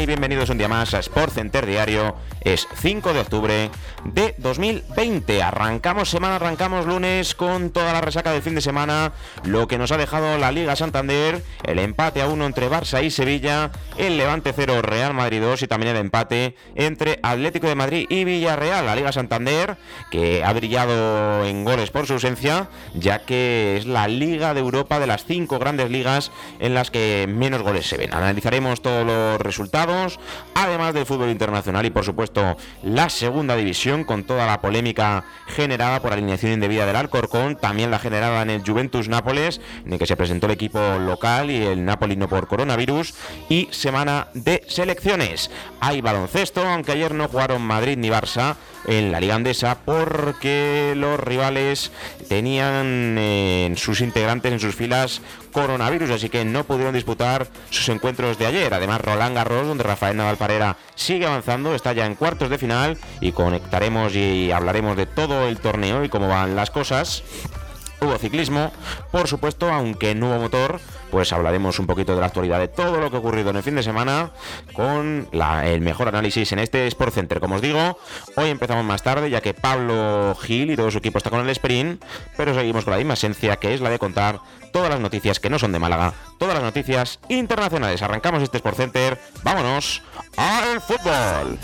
Ahí, bienvenidos un día más a Sport Center Diario. Es 5 de octubre de 2020. Arrancamos semana, arrancamos lunes con toda la resaca del fin de semana, lo que nos ha dejado la Liga Santander, el empate a uno entre Barça y Sevilla, el Levante 0 Real Madrid 2 y también el empate entre Atlético de Madrid y Villarreal. La Liga Santander, que ha brillado en goles por su ausencia, ya que es la Liga de Europa de las cinco grandes ligas en las que menos goles se ven. Analizaremos todos los resultados, además del fútbol internacional y por supuesto la segunda división con toda la polémica generada por alineación indebida del Alcorcón, también la generada en el Juventus Nápoles, en el que se presentó el equipo local y el Napoli no por coronavirus, y semana de selecciones. Hay baloncesto, aunque ayer no jugaron Madrid ni Barça en la Liga Andesa porque los rivales tenían en sus integrantes en sus filas coronavirus, así que no pudieron disputar sus encuentros de ayer. Además, Roland Garros, donde Rafael Nadal Parera sigue avanzando, está ya en cuartos de final y conectaremos y hablaremos de todo el torneo y cómo van las cosas. Hubo ciclismo, por supuesto, aunque no hubo motor, pues hablaremos un poquito de la actualidad de todo lo que ha ocurrido en el fin de semana con el mejor análisis en este Sport Center. Como os digo, hoy empezamos más tarde ya que Pablo Gil y todo su equipo está con el sprint, pero seguimos con la misma esencia que es la de contar todas las noticias que no son de Málaga, todas las noticias internacionales. Arrancamos este Sport Center, vámonos al fútbol.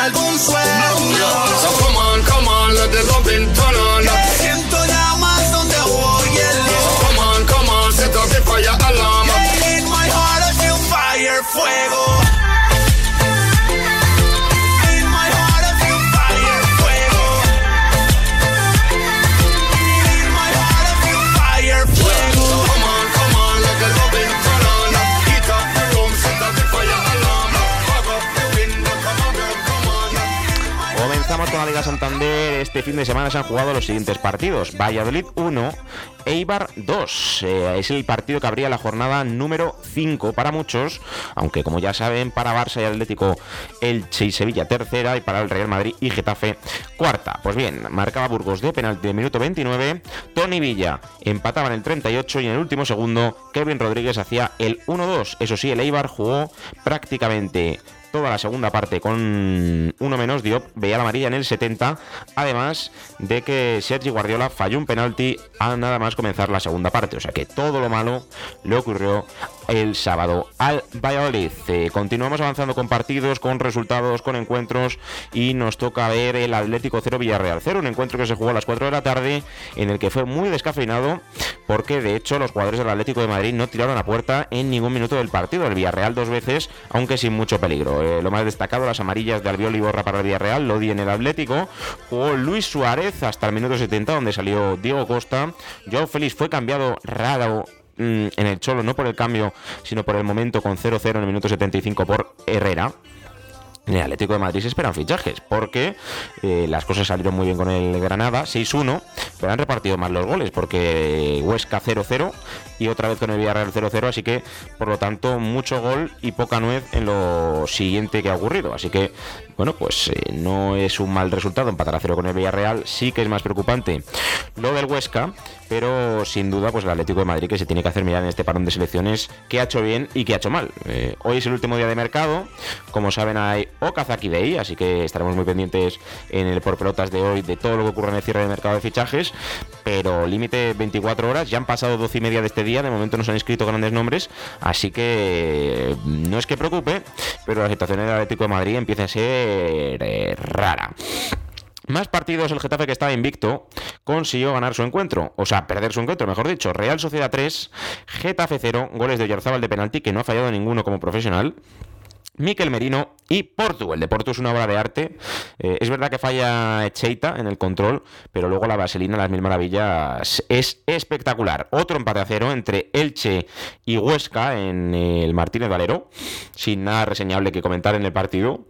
Algún sueño. So come on, come on, let the loving turn on. Santander. Este fin de semana se han jugado los siguientes partidos. Valladolid 1, Eibar 2. Eh, es el partido que abría la jornada número 5 para muchos, aunque como ya saben, para Barça y Atlético el y Sevilla tercera y para el Real Madrid y Getafe cuarta. Pues bien, marcaba Burgos de penalti de minuto 29, Tony Villa empataba en el 38 y en el último segundo Kevin Rodríguez hacía el 1-2. Eso sí, el Eibar jugó prácticamente toda la segunda parte con uno menos Diop, veía la amarilla en el 70, además de que Sergi Guardiola falló un penalti a nada más comenzar la segunda parte, o sea que todo lo malo le ocurrió el sábado al Valladolid. Eh, continuamos avanzando con partidos, con resultados, con encuentros y nos toca ver el Atlético 0 Villarreal 0, un encuentro que se jugó a las 4 de la tarde en el que fue muy descafeinado porque de hecho los jugadores del Atlético de Madrid no tiraron a puerta en ningún minuto del partido, el Villarreal dos veces, aunque sin mucho peligro. Eh, lo más destacado, las amarillas de Albiol y Borra para el Villarreal, Lodi en el Atlético, jugó Luis Suárez hasta el minuto 70 donde salió Diego Costa, Joao Félix fue cambiado raro en el Cholo, no por el cambio, sino por el momento con 0-0 en el minuto 75 por Herrera. En el Atlético de Madrid se esperan fichajes, porque eh, las cosas salieron muy bien con el Granada, 6-1, pero han repartido más los goles, porque Huesca 0-0 y otra vez con el Villarreal 0-0, así que por lo tanto mucho gol y poca nuez en lo siguiente que ha ocurrido. Así que, bueno, pues eh, no es un mal resultado empatar a cero con el Villarreal, sí que es más preocupante lo del Huesca, pero sin duda pues el Atlético de Madrid que se tiene que hacer mirar en este parón de selecciones qué ha hecho bien y qué ha hecho mal. Eh, hoy es el último día de mercado, como saben hay Okazaki Day, así que estaremos muy pendientes en el por pelotas de hoy de todo lo que ocurre en el cierre del mercado de fichajes, pero límite 24 horas, ya han pasado 12 y media de este día, de momento no se han inscrito grandes nombres, así que no es que preocupe, pero la situación en el Atlético de Madrid empieza a ser eh, rara. Más partidos, el Getafe que estaba invicto consiguió ganar su encuentro, o sea, perder su encuentro, mejor dicho. Real Sociedad 3, Getafe 0, goles de Yarzábal de penalti, que no ha fallado ninguno como profesional. Miquel Merino y Portu. El de Portu es una obra de arte. Eh, es verdad que falla Cheita en el control, pero luego la vaselina, las mil maravillas, es espectacular. Otro empate a cero entre Elche y Huesca en el Martínez Valero, sin nada reseñable que comentar en el partido.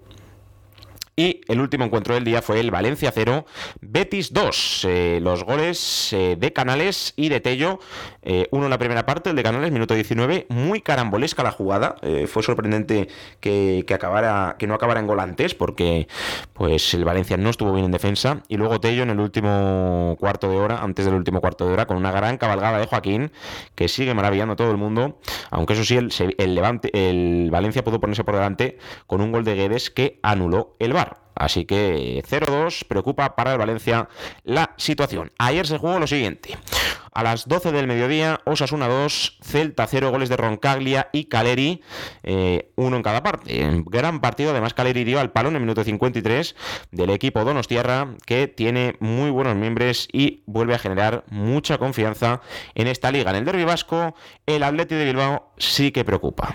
Y el último encuentro del día fue el Valencia 0, Betis 2. Eh, los goles eh, de Canales y de Tello. Eh, uno en la primera parte, el de Canales, minuto 19. Muy carambolesca la jugada. fue sorprendente que, acabara, que no acabara en golantes, porque pues el Valencia no estuvo bien en defensa. Y luego Tello en el último cuarto de hora, antes del último cuarto de hora, con una gran cabalgada de Joaquín, que sigue maravillando a todo el mundo. Aunque eso sí, el, el, Levante, el Valencia pudo ponerse por delante con un gol de Guedes que anuló el VAR. Así que 0-2 preocupa para el Valencia la situación. Ayer se jugó lo siguiente. A las 12 del mediodía, Osasuna 2, Celta 0, goles de Roncaglia y Caleri, eh, uno en cada parte. Gran partido, además Caleri dio al palo en el minuto 53 del equipo Donostierra, que tiene muy buenos miembros y vuelve a generar mucha confianza en esta liga. En el derbi vasco, el Atleti de Bilbao sí que preocupa.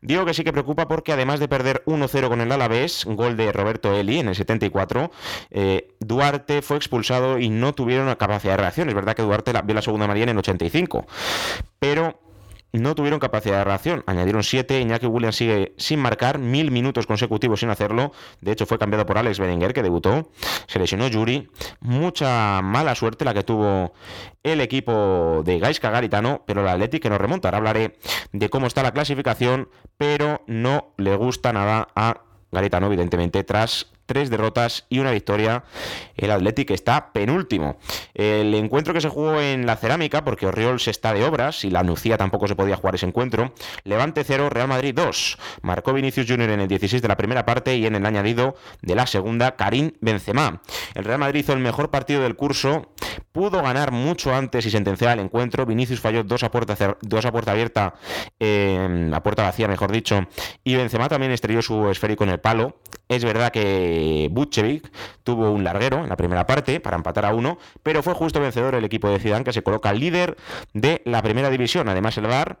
Digo que sí que preocupa porque además de perder 1-0 con el Alavés, gol de Roberto Eli en el 74, eh, Duarte fue expulsado y no tuvieron capacidad de reacción. Es verdad que Duarte vio la segunda María en el 85, pero no tuvieron capacidad de reacción. Añadieron 7, Iñaki Williams sigue sin marcar, mil minutos consecutivos sin hacerlo. De hecho, fue cambiado por Alex Berenguer, que debutó. Se lesionó Yuri. Mucha mala suerte la que tuvo el equipo de Gaisca Garitano, pero el Atlético que nos remonta. Ahora hablaré de cómo está la clasificación, pero no le gusta nada a Garitano, evidentemente, tras tres derrotas y una victoria. El Athletic está penúltimo. El encuentro que se jugó en la cerámica, porque Oriols se está de obras y la Nucía tampoco se podía jugar ese encuentro. Levante 0, Real Madrid 2. Marcó Vinicius Junior en el 16 de la primera parte y en el añadido de la segunda, Karim Benzema. El Real Madrid hizo el mejor partido del curso, pudo ganar mucho antes y sentenciar el encuentro. Vinicius falló dos a puerta, dos a puerta abierta, eh, a puerta vacía, mejor dicho, y Benzema también estrelló su esférico en el palo. Es verdad que Butchevic tuvo un larguero en la primera parte para empatar a uno, pero fue justo vencedor el equipo de Zidane que se coloca líder de la primera división. Además, el VAR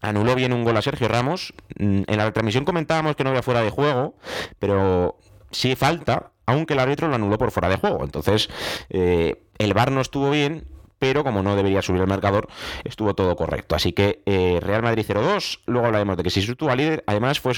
anuló bien un gol a Sergio Ramos. Mm, en la transmisión comentábamos que no había fuera de juego, pero sí falta, aunque el árbitro lo anuló por fuera de juego. Entonces, eh, el VAR no estuvo bien pero como no debería subir el marcador, estuvo todo correcto. Así que eh, Real Madrid 0-2, luego hablaremos de que si sitúa líder, además fue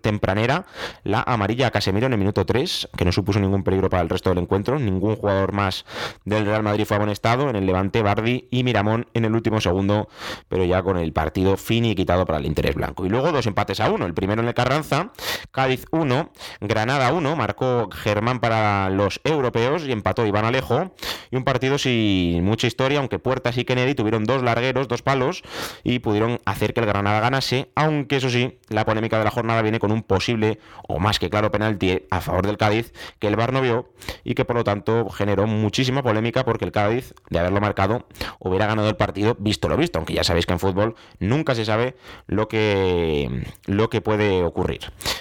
tempranera la amarilla Casemiro en el minuto 3, que no supuso ningún peligro para el resto del encuentro, ningún jugador más del Real Madrid fue amonestado, en el Levante Bardi y Miramón en el último segundo, pero ya con el partido fin y quitado para el interés blanco. Y luego dos empates a uno, el primero en el Carranza, Cádiz 1, Granada 1, marcó Germán para los europeos y empató Iván Alejo, y un partido sin mucha historia, aunque Puertas y Kennedy tuvieron dos largueros, dos palos, y pudieron hacer que el Granada ganase, aunque eso sí, la polémica de la jornada viene con un posible, o más que claro, penalti a favor del Cádiz, que el VAR no vio, y que por lo tanto generó muchísima polémica porque el Cádiz, de haberlo marcado, hubiera ganado el partido visto lo visto, aunque ya sabéis que en fútbol nunca se sabe lo que, lo que puede ocurrir.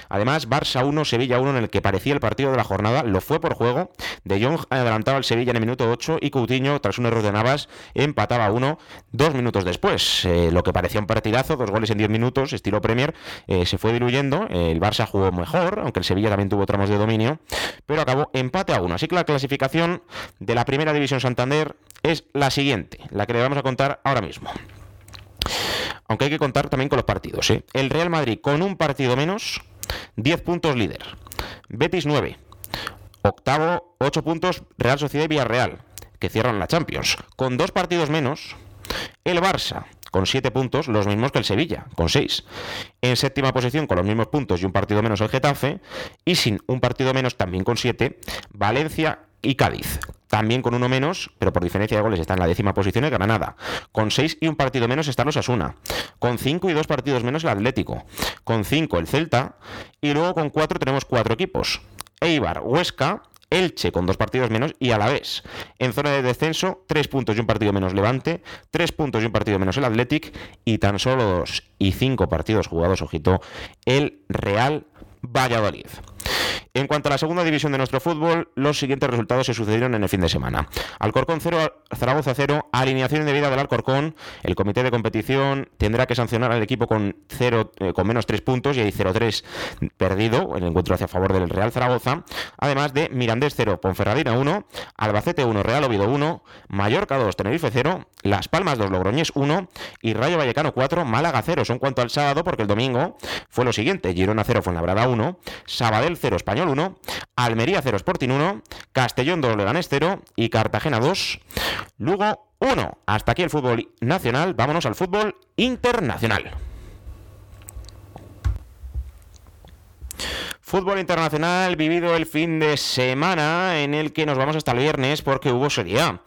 Además, Barça 1, Sevilla 1, en el que parecía el partido de la jornada, lo fue por juego. De Jong adelantaba al Sevilla en el minuto 8 y Coutinho, tras un error de Empataba uno dos minutos después. Eh, lo que parecía un partidazo, dos goles en diez minutos, estilo Premier, eh, se fue diluyendo. El Barça jugó mejor, aunque el Sevilla también tuvo tramos de dominio, pero acabó empate a uno. Así que la clasificación de la Primera División Santander es la siguiente, la que le vamos a contar ahora mismo aunque hay que contar también con los partidos. ¿eh? El Real Madrid con un partido menos, 10 puntos líder. Betis 9. Octavo, 8 puntos Real Sociedad y Villarreal que cierran la Champions. Con dos partidos menos, el Barça con siete puntos, los mismos que el Sevilla, con seis. En séptima posición, con los mismos puntos y un partido menos el Getafe. Y sin un partido menos, también con siete, Valencia y Cádiz. también con uno menos, pero por diferencia de goles está en la décima posición el Granada. Con seis y un partido menos están los Asuna. Con cinco y dos partidos menos el Atlético. Con cinco el Celta. Y luego con cuatro tenemos cuatro equipos. Eibar, Huesca, Elche con dos partidos menos y a la vez en zona de descenso, tres puntos y un partido menos Levante, tres puntos y un partido menos el Athletic y tan solo dos y cinco partidos jugados, ojito, el Real Valladolid. En cuanto a la segunda división de nuestro fútbol, los siguientes resultados se sucedieron en el fin de semana. Alcorcón 0, Zaragoza 0, alineación indebida del Alcorcón. El comité de competición tendrá que sancionar al equipo con, cero, eh, con menos 3 puntos y hay 0-3 perdido, el encuentro hacia favor del Real Zaragoza. Además de Mirandés 0, Ponferradina 1, Albacete 1, Real Oviedo 1, Mallorca 2, Tenerife 0, Las Palmas 2, Logroñés 1 y Rayo Vallecano 4, Málaga 0. Son cuanto al sábado porque el domingo fue lo siguiente, Girona 0, Fuenlabrada 1, Sabadell 0, Español 1, Almería 0, Sporting 1, Castellón 2, Leganés 0 y Cartagena 2, Lugo 1. Hasta aquí el fútbol nacional, vámonos al fútbol internacional. Fútbol internacional vivido el fin de semana en el que nos vamos hasta el viernes porque hubo Serie A.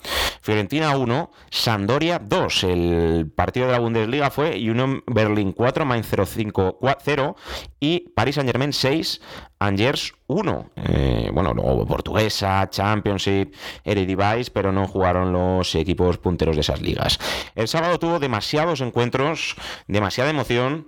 Fiorentina 1, Sandoria 2. El partido de la Bundesliga fue Union Berlin 4, Mainz 05 0 y Paris Saint Germain 6, Angers 1. Eh, bueno, luego Portuguesa, Championship, Eredivisie, pero no jugaron los equipos punteros de esas ligas. El sábado tuvo demasiados encuentros, demasiada emoción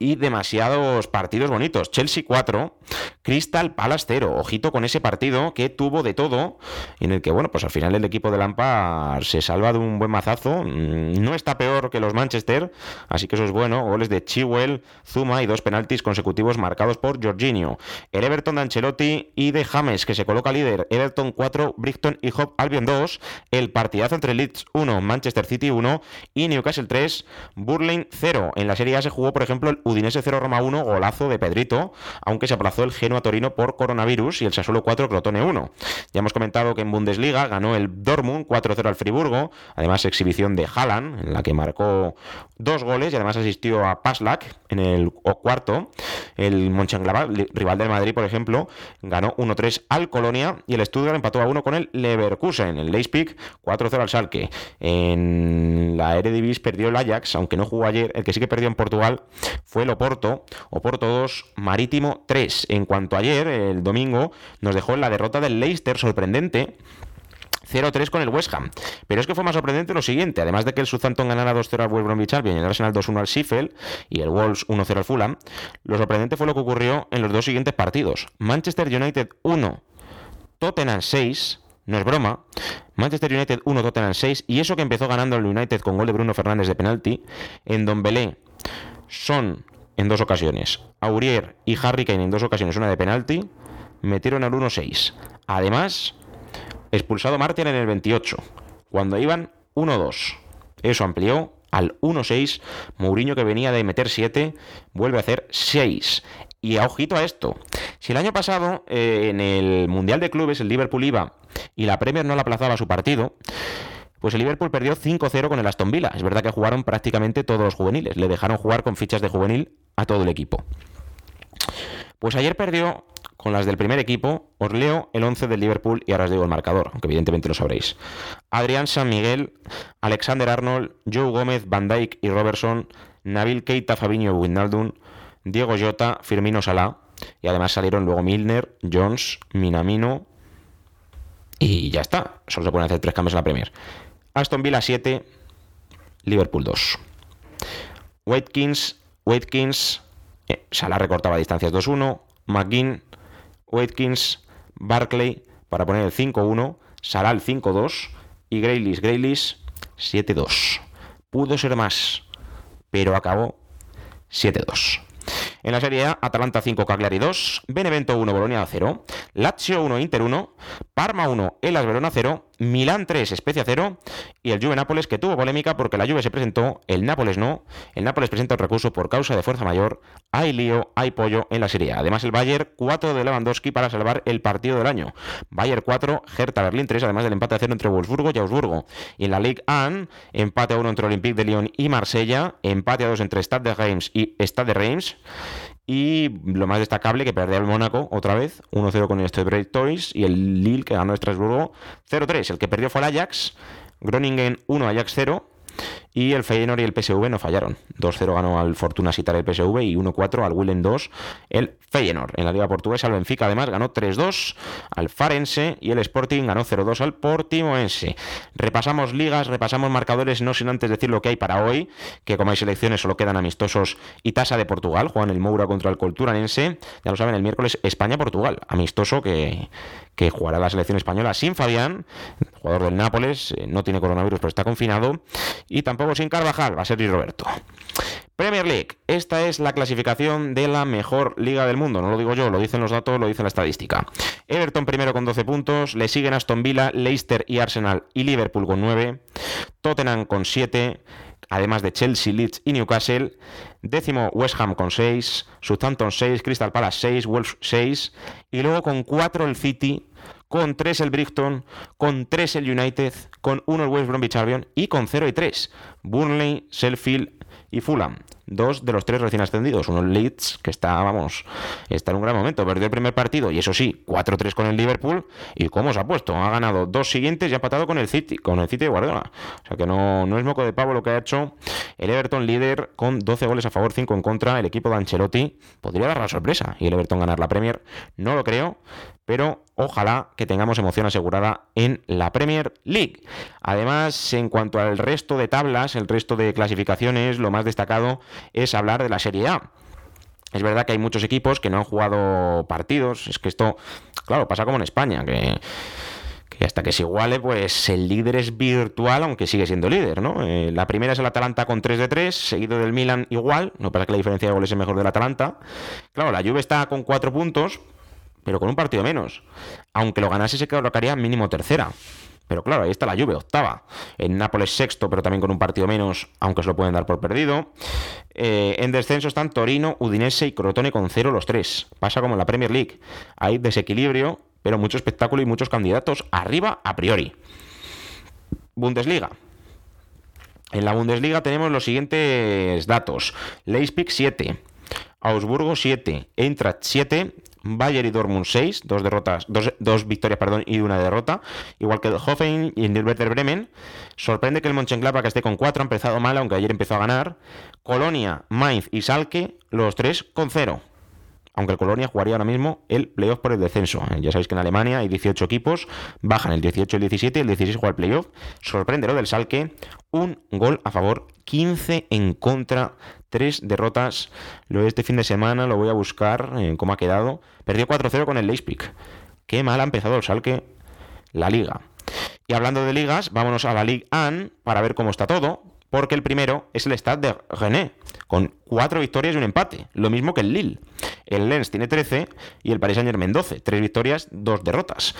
y demasiados partidos bonitos. Chelsea 4, Crystal Palace 0. Ojito con ese partido que tuvo de todo, en el que, bueno, pues al final el equipo de Lampard se salva de un buen mazazo. Mm, no está peor que los Manchester, así que eso es bueno. Goles de Chiwell, Zuma y dos penaltis consecutivos marcados por Jorginho. El Everton de Ancelotti y de James, que se coloca líder. Everton 4, Brighton y Hop Albion 2. El partidazo entre Leeds 1, Manchester City 1 y Newcastle 3, Burling 0. En la Serie A se jugó, por ejemplo, el Udinese 0 Roma 1, golazo de Pedrito, aunque se aplazó el Genoa Torino por coronavirus y el Sassuolo 4 Crotone 1. Ya hemos comentado que en Bundesliga ganó el Dortmund 4-0 al Friburgo, además exhibición de Haaland en la que marcó dos goles y además asistió a Paslak en el cuarto. El Mönchengladbach, rival del Madrid, por ejemplo, ganó 1-3 al Colonia y el Stuttgart empató a 1 con el Leverkusen. El Leipzig 4-0 al Schalke. En la Eredivisie perdió el Ajax, aunque no jugó ayer. El que sí que perdió en Portugal fue el Oporto. Oporto 2, Marítimo 3. En cuanto a ayer, el domingo, nos dejó la derrota del Leicester sorprendente. 0-3 con el West Ham. Pero es que fue más sorprendente lo siguiente, además de que el Southampton ganara 2-0 al West Bromwich Albion y el Arsenal 2-1 al Sheffield y el Wolves 1-0 al Fulham, lo sorprendente fue lo que ocurrió en los dos siguientes partidos. Manchester United 1, Tottenham 6, no es broma. Manchester United 1, Tottenham 6 y eso que empezó ganando el United con gol de Bruno Fernández de penalti, en Don Belé son en dos ocasiones. Aurier y Harry Kane en dos ocasiones, una de penalti, metieron al 1-6. Además, expulsado Martin en el 28, cuando iban 1-2. Eso amplió al 1-6. Mourinho, que venía de meter 7, vuelve a hacer 6. Y a ojito a esto. Si el año pasado eh, en el Mundial de Clubes el Liverpool iba y la Premier no la aplazaba su partido, pues el Liverpool perdió 5-0 con el Aston Villa. Es verdad que jugaron prácticamente todos los juveniles. Le dejaron jugar con fichas de juvenil a todo el equipo. Pues ayer perdió con las del primer equipo. Os leo el 11 del Liverpool y ahora os digo el marcador, aunque evidentemente lo sabréis. Adrián San Miguel, Alexander Arnold, Joe Gómez, Van Dijk y Robertson, Nabil Keita, Fabinho, Wijnaldum, Diego Jota, Firmino Salah. Y además salieron luego Milner, Jones, Minamino. Y ya está. Solo se pueden hacer tres cambios en la Premier. Aston Villa 7, Liverpool 2. Watkins, Watkins, eh, Salah recortaba distancias 2-1, McGinn, Watkins, Barclay para poner el 5-1, Salah el 5-2 y Graylis, Graylis 7-2. Pudo ser más, pero acabó 7-2. En la Serie A, Atalanta 5, Cagliari 2, Benevento 1, Bolonia 0, Lazio 1, Inter 1, Parma 1, Elas Verona 0, Milán 3, Especia 0 y el Juve Nápoles que tuvo polémica porque la Juve se presentó, el Nápoles no. El Nápoles presenta un recurso por causa de fuerza mayor. Hay lío, hay pollo en la Serie. Además el Bayern 4 de Lewandowski para salvar el partido del año. Bayern 4, Hertha Berlín 3, además del empate a 0 entre Wolfsburgo y Augsburgo. Y en la Ligue 1, empate a 1 entre Olympique de Lyon y Marsella, empate a 2 entre Stade de Reims y Stade de Reims Y lo más destacable, que perdió el Mónaco otra vez, 1-0 con el Stade Toys, y el Lille, que ganó Estrasburgo 0-3. El que perdió fue el Ajax, Groningen 1, Ajax 0. Y el Feyenoord y el PSV no fallaron. 2-0 ganó al Fortuna Sitar el PSV y 1-4 al Willen 2 el Feyenoord. En la Liga Portuguesa el Benfica además ganó 3-2 al Farense y el Sporting ganó 0-2 al Portimoense. Repasamos ligas, repasamos marcadores, no sin antes decir lo que hay para hoy, que como hay selecciones solo quedan amistosos y tasa de Portugal. Juegan el Moura contra el Culturanense. Ya lo saben, el miércoles España-Portugal. Amistoso que, que jugará la selección española sin Fabián, jugador del Nápoles, eh, no tiene coronavirus pero está confinado. Y tampoco sin Carvajal, va a ser Roberto. Premier League, esta es la clasificación de la mejor liga del mundo, no lo digo yo, lo dicen los datos, lo dice la estadística. Everton primero con 12 puntos, le siguen Aston Villa, Leicester y Arsenal y Liverpool con 9, Tottenham con 7, además de Chelsea, Leeds y Newcastle. Décimo West Ham con 6, Southampton 6, Crystal Palace 6, Wolves 6 y luego con 4 el City, con 3 el Brighton, con 3 el United, con 1 el West Bromwich Albion y con 0 y 3 Burnley, Sheffield y Fulham dos de los tres recién ascendidos. Uno Leeds, que está, vamos, está en un gran momento. Perdió el primer partido y eso sí, 4-3 con el Liverpool. ¿Y cómo se ha puesto? Ha ganado dos siguientes y ha empatado con el City, con el City de Guardiola. O sea que no, no es moco de pavo lo que ha hecho el Everton líder con 12 goles a favor, 5 en contra. El equipo de Ancelotti podría dar la sorpresa y el Everton ganar la Premier. No lo creo, pero ojalá que tengamos emoción asegurada en la Premier League. Además, en cuanto al resto de tablas, el resto de clasificaciones, lo más destacado es hablar de la Serie A. Es verdad que hay muchos equipos que no han jugado partidos. Es que esto, claro, pasa como en España, que, hasta que se iguale, pues el líder es virtual, aunque sigue siendo líder, ¿no? Eh, la primera es el Atalanta con 3 de 3, seguido del Milan igual. No pasa que la diferencia de goles es mejor del Atalanta. Claro, la Juve está con 4 puntos, pero con un partido menos. Aunque lo ganase, se colocaría mínimo tercera. Pero claro, ahí está la Juve, octava. En Nápoles sexto, pero también con un partido menos, aunque se lo pueden dar por perdido. Eh, en descenso están Torino, Udinese y Crotone con cero los tres. Pasa como en la Premier League. Hay desequilibrio, pero mucho espectáculo y muchos candidatos arriba a priori. Bundesliga. En la Bundesliga tenemos los siguientes datos. Leipzig 7, Augsburgo 7, Eintracht 7, Bayern y Dortmund 6, dos derrotas, dos, victorias perdón, y una derrota, igual que el Hoffen y el Werder Bremen. Sorprende que el Mönchengladbach esté con 4, ha empezado mal, aunque ayer empezó a ganar. Colonia, Mainz y Salke, los tres con 0 aunque el Colonia jugaría ahora mismo el playoff por el descenso. Eh, ya sabéis que en Alemania hay 18 equipos, bajan el 18 y el 17 y el 16 juega el playoff. Sorprende lo del Salke, un gol a favor, 15 en contra, tres derrotas. Lo de este fin de semana, lo voy a buscar en cómo ha quedado. Perdió 4-0 con el Leipzig. Qué mal ha empezado el Salke la liga. Y hablando de ligas, vámonos a la Ligue 1 para ver cómo está todo porque el primero es el Stade de René, con cuatro victorias y un empate, lo mismo que el Lille. El Lens tiene 13 y el Paris Saint-Germain 12, tres victorias, dos derrotas.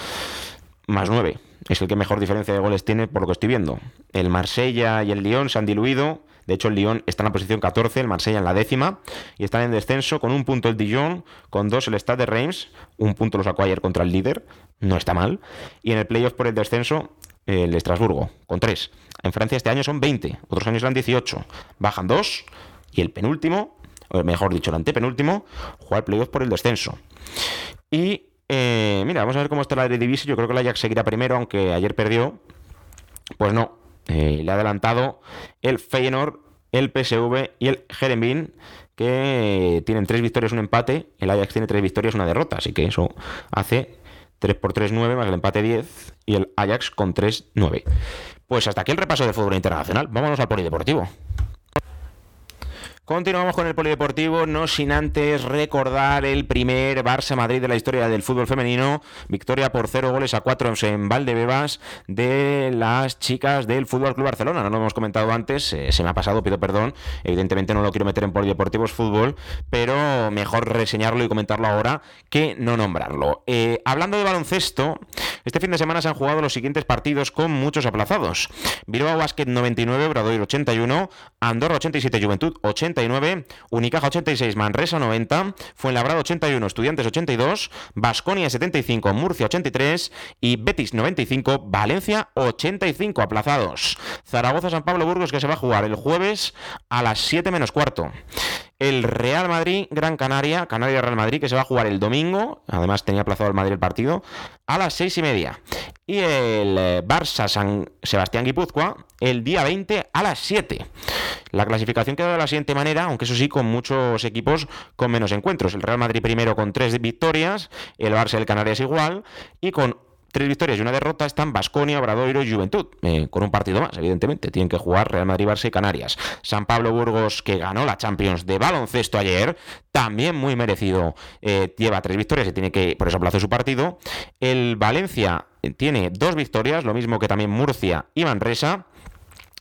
Más 9, es el que mejor diferencia de goles tiene por lo que estoy viendo. El Marsella y el Lyon se han diluido, de hecho, el Lyon está en la posición 14, el Marsella en la décima, y están en descenso con un punto el Dijon, con dos el Stade de Reims, un punto lo sacó contra el líder, no está mal, y en el playoff por el descenso el Estrasburgo, con 3. En Francia este año son 20, otros años eran 18. Bajan 2 y el penúltimo, o mejor dicho, el antepenúltimo, juega el playoff por el descenso. Y eh, mira, vamos a ver cómo está la Eredivisie. Yo creo que la Ajax seguirá primero, aunque ayer perdió. Pues no, eh, le ha adelantado el Feyenoord, el PSV y el Jeremín, que tienen tres victorias, un empate. El Ajax tiene tres victorias, una derrota. Así que eso hace 3 por 3, 9, más el empate 10 y el Ajax con 3, 9. Pues hasta aquí el repaso de fútbol internacional. Vámonos al polideportivo. Continuamos con el polideportivo, no sin antes recordar el primer Barça Madrid de la historia del fútbol femenino, victoria por 0 goles a 4 en Valdebebas de las chicas del Fútbol Club Barcelona. No lo hemos comentado antes, eh, se me ha pasado, pido perdón. Evidentemente no lo quiero meter en polideportivo, es fútbol, pero mejor reseñarlo y comentarlo ahora que no nombrarlo. Eh, hablando de baloncesto, este fin de semana se han jugado los siguientes partidos con muchos aplazados. Bilbao Basket 99, Bradoiro 81, Andorra 87, Juventud 80 Unicaja 86, Manresa 90, Fuenlabrada 81, Estudiantes 82, Basconia 75, Murcia 83 y Betis 95, Valencia 85 aplazados. Zaragoza San Pablo Burgos que se va a jugar el jueves a las 7 menos cuarto. El Real Madrid Gran Canaria, Canaria Real Madrid, que se va a jugar el domingo, además tenía aplazado el Madrid el partido, a las seis y media. Y el eh, Barça San Sebastián Guipúzcoa el día 20 a las 7. La clasificación queda de la siguiente manera, aunque eso sí, con muchos equipos con menos encuentros. El Real Madrid primero con tres victorias, el Barça el Canarias igual, y con tres victorias y una derrota están Basconia, Obradoiro y Juventud, eh, con un partido más, evidentemente. Tienen que jugar Real Madrid, Barça y Canarias. San Pablo Burgos, que ganó la Champions de baloncesto ayer, también muy merecido, eh, lleva tres victorias y tiene que, por eso aplazó su partido. El Valencia tiene dos victorias, lo mismo que también Murcia y Manresa.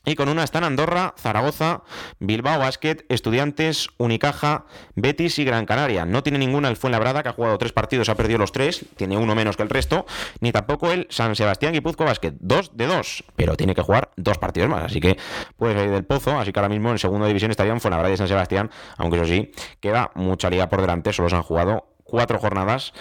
Y con una están Andorra, Zaragoza, Bilbao Basket, Estudiantes, Unicaja, Betis y Gran Canaria. No tiene ninguna el Fuenlabrada, que ha jugado tres partidos, ha perdido los tres, tiene uno menos que el resto, ni tampoco el San Sebastián Guipuzco Basket, dos de dos, pero tiene que jugar dos partidos más, así que puede salir del pozo, así que ahora mismo en segunda división estarían Fuenlabrada y San Sebastián, aunque eso sí, queda mucha liga por delante, solo se han jugado cuatro jornadas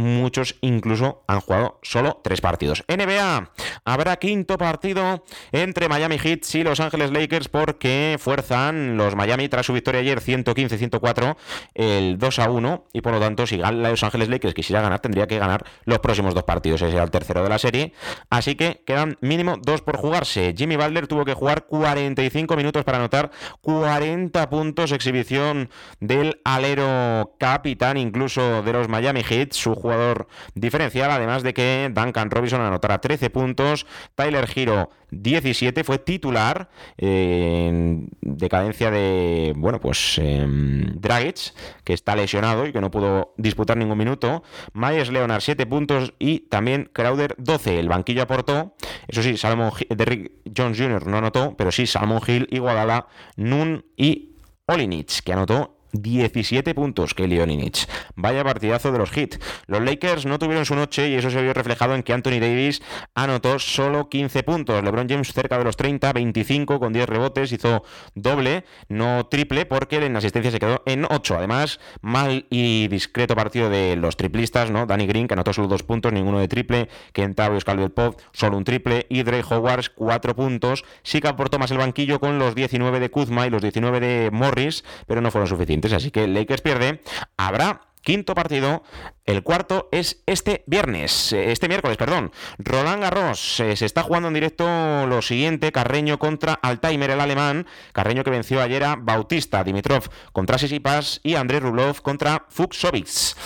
muchos incluso han jugado solo tres partidos. NBA, habrá quinto partido entre Miami Heat y Los Ángeles Lakers porque fuerzan los Miami tras su victoria ayer 115-104 el 2 a 1 y por lo tanto si Los Ángeles Lakers quisiera ganar tendría que ganar los próximos dos partidos, ese era el tercero de la serie, así que quedan mínimo dos por jugarse. Jimmy Butler tuvo que jugar 45 minutos para anotar 40 puntos, exhibición del alero capitán incluso de los Miami Heat, su jugador diferencial, además de que Duncan Robinson anotara 13 puntos, Tyler Giro 17, fue titular en decadencia de, bueno, pues em, Dragic, que está lesionado y que no pudo disputar ningún minuto, Myers Leonard 7 puntos y también Crowder 12, el banquillo aportó, eso sí, Salomon Derrick Jones Jr. no anotó, pero sí Salmon Hill, Iguadala, Nun y Olinich, que anotó 17 puntos Kelly Olinich. Vaya partidazo de los hits. Los Lakers no tuvieron su noche y eso se vio reflejado en que Anthony Davis anotó solo 15 puntos. LeBron James cerca de los 30, 25 con 10 rebotes, hizo doble, no triple, porque en asistencia se quedó en 8. Además, mal y discreto partido de los triplistas, ¿no? Danny Green, que anotó solo 2 puntos, ninguno de triple. Kentavious Calvert Pop, solo un triple. Y Dre Howard, 4 puntos. Sí que aportó más el banquillo con los 19 de Kuzma y los 19 de Morris, pero no fueron suficientes así que Lakers pierde. Habrá quinto partido. El cuarto es este viernes, eh, este miércoles, perdón. Roland Garros eh, se está jugando en directo lo siguiente: Carreño contra Alzheimer, el alemán. Carreño que venció ayer a Bautista, Dimitrov contra Sisipas y Andrés Rublev contra Fuxovics.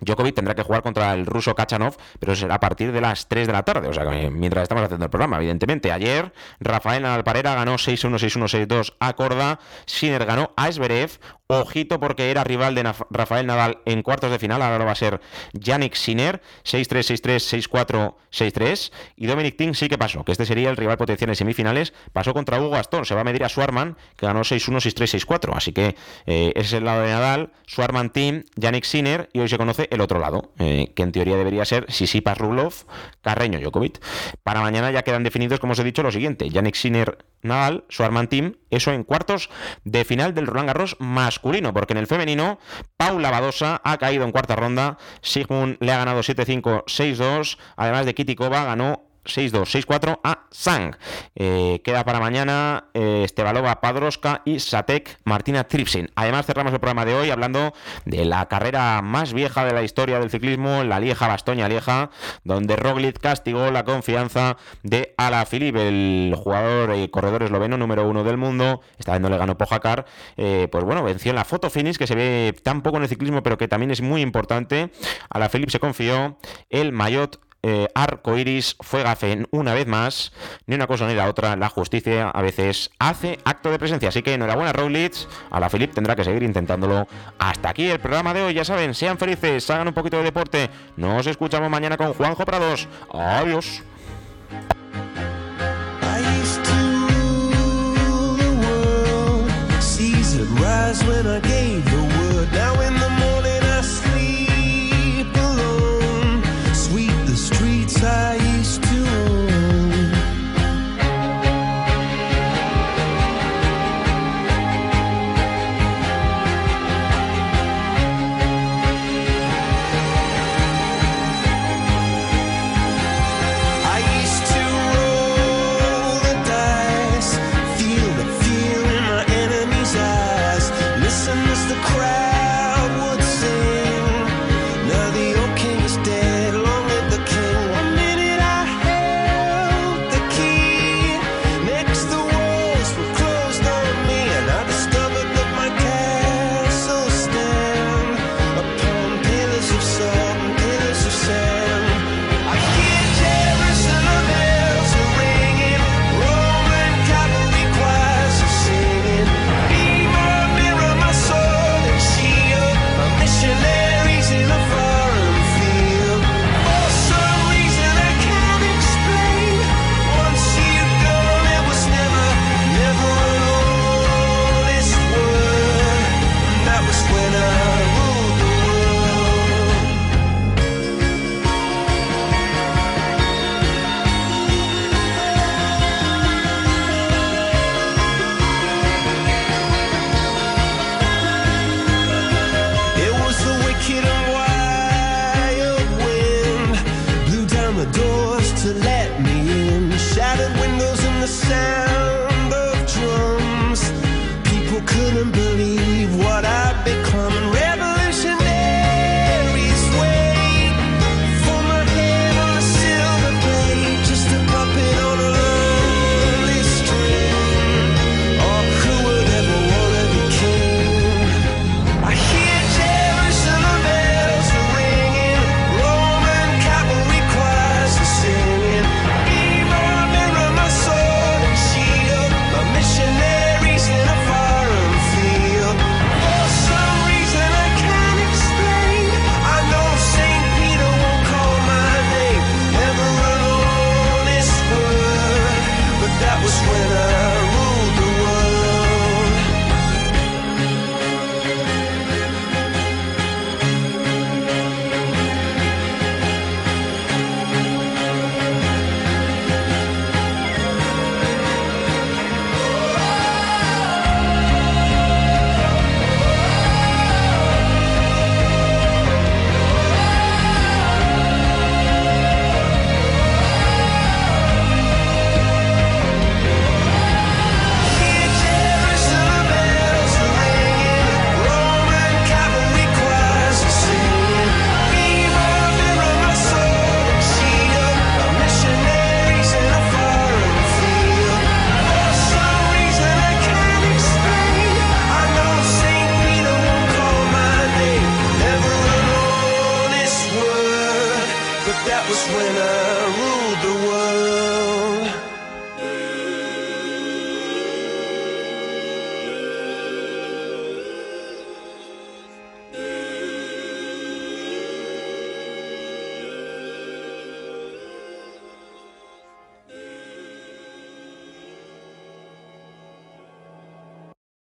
Djokovic tendrá que jugar contra el ruso Kachanov, pero será a partir de las 3 de la tarde, o sea, mientras estamos haciendo el programa, evidentemente. Ayer, Rafael Nadal Parera ganó 6-1, 6-1, 6-2 a Corda, Sinner ganó a Esberev, ojito porque era rival de Rafael Nadal en cuartos de final, ahora va a ser Yannick Sinner, 6-3, 6-3, 6-4, 6-3, y Dominic Thiem sí que pasó, que este sería el rival potencial en semifinales, pasó contra Hugo Gastón, se va a medir a Swarman, que ganó 6-1, 6-3, 6-4, así que eh, ese es el lado de Nadal, Swarman Team, Yannick Sinner, y hoy se conoce el otro lado, eh, que en teoría debería ser Sisipas Rublov, Carreño Djokovic. Para mañana ya quedan definidos, como os he dicho, lo siguiente: Yannick Sinner Nadal, Arman Team, eso en cuartos de final del Roland Garros masculino, porque en el femenino, Paula Badosa ha caído en cuarta ronda, Sigmund le ha ganado 7-5, 6-2, además de Kitikova ganó 6-2, 6-4 a Sang. Eh, queda para mañana eh, Estebalova Padroska y Satek Martina Tripsin. Además, cerramos el programa de hoy hablando de la carrera más vieja de la historia del ciclismo, la Lieja Bastoña Lieja, donde Roglic castigó la confianza de Alaphilippe, el jugador y corredor esloveno número uno del mundo. Esta vez no le ganó Pojacar. Eh, pues bueno, venció en la foto finish que se ve tan poco en el ciclismo, pero que también es muy importante. Alaphilippe se confió el maillot eh, arco iris fue gafen una vez más. Ni una cosa ni la otra. La justicia a veces hace acto de presencia. Así que enhorabuena, Roglic. A la Philip tendrá que seguir intentándolo. Hasta aquí el programa de hoy. Ya saben, sean felices, hagan un poquito de deporte. Nos escuchamos mañana con Juanjo Prados. Adiós.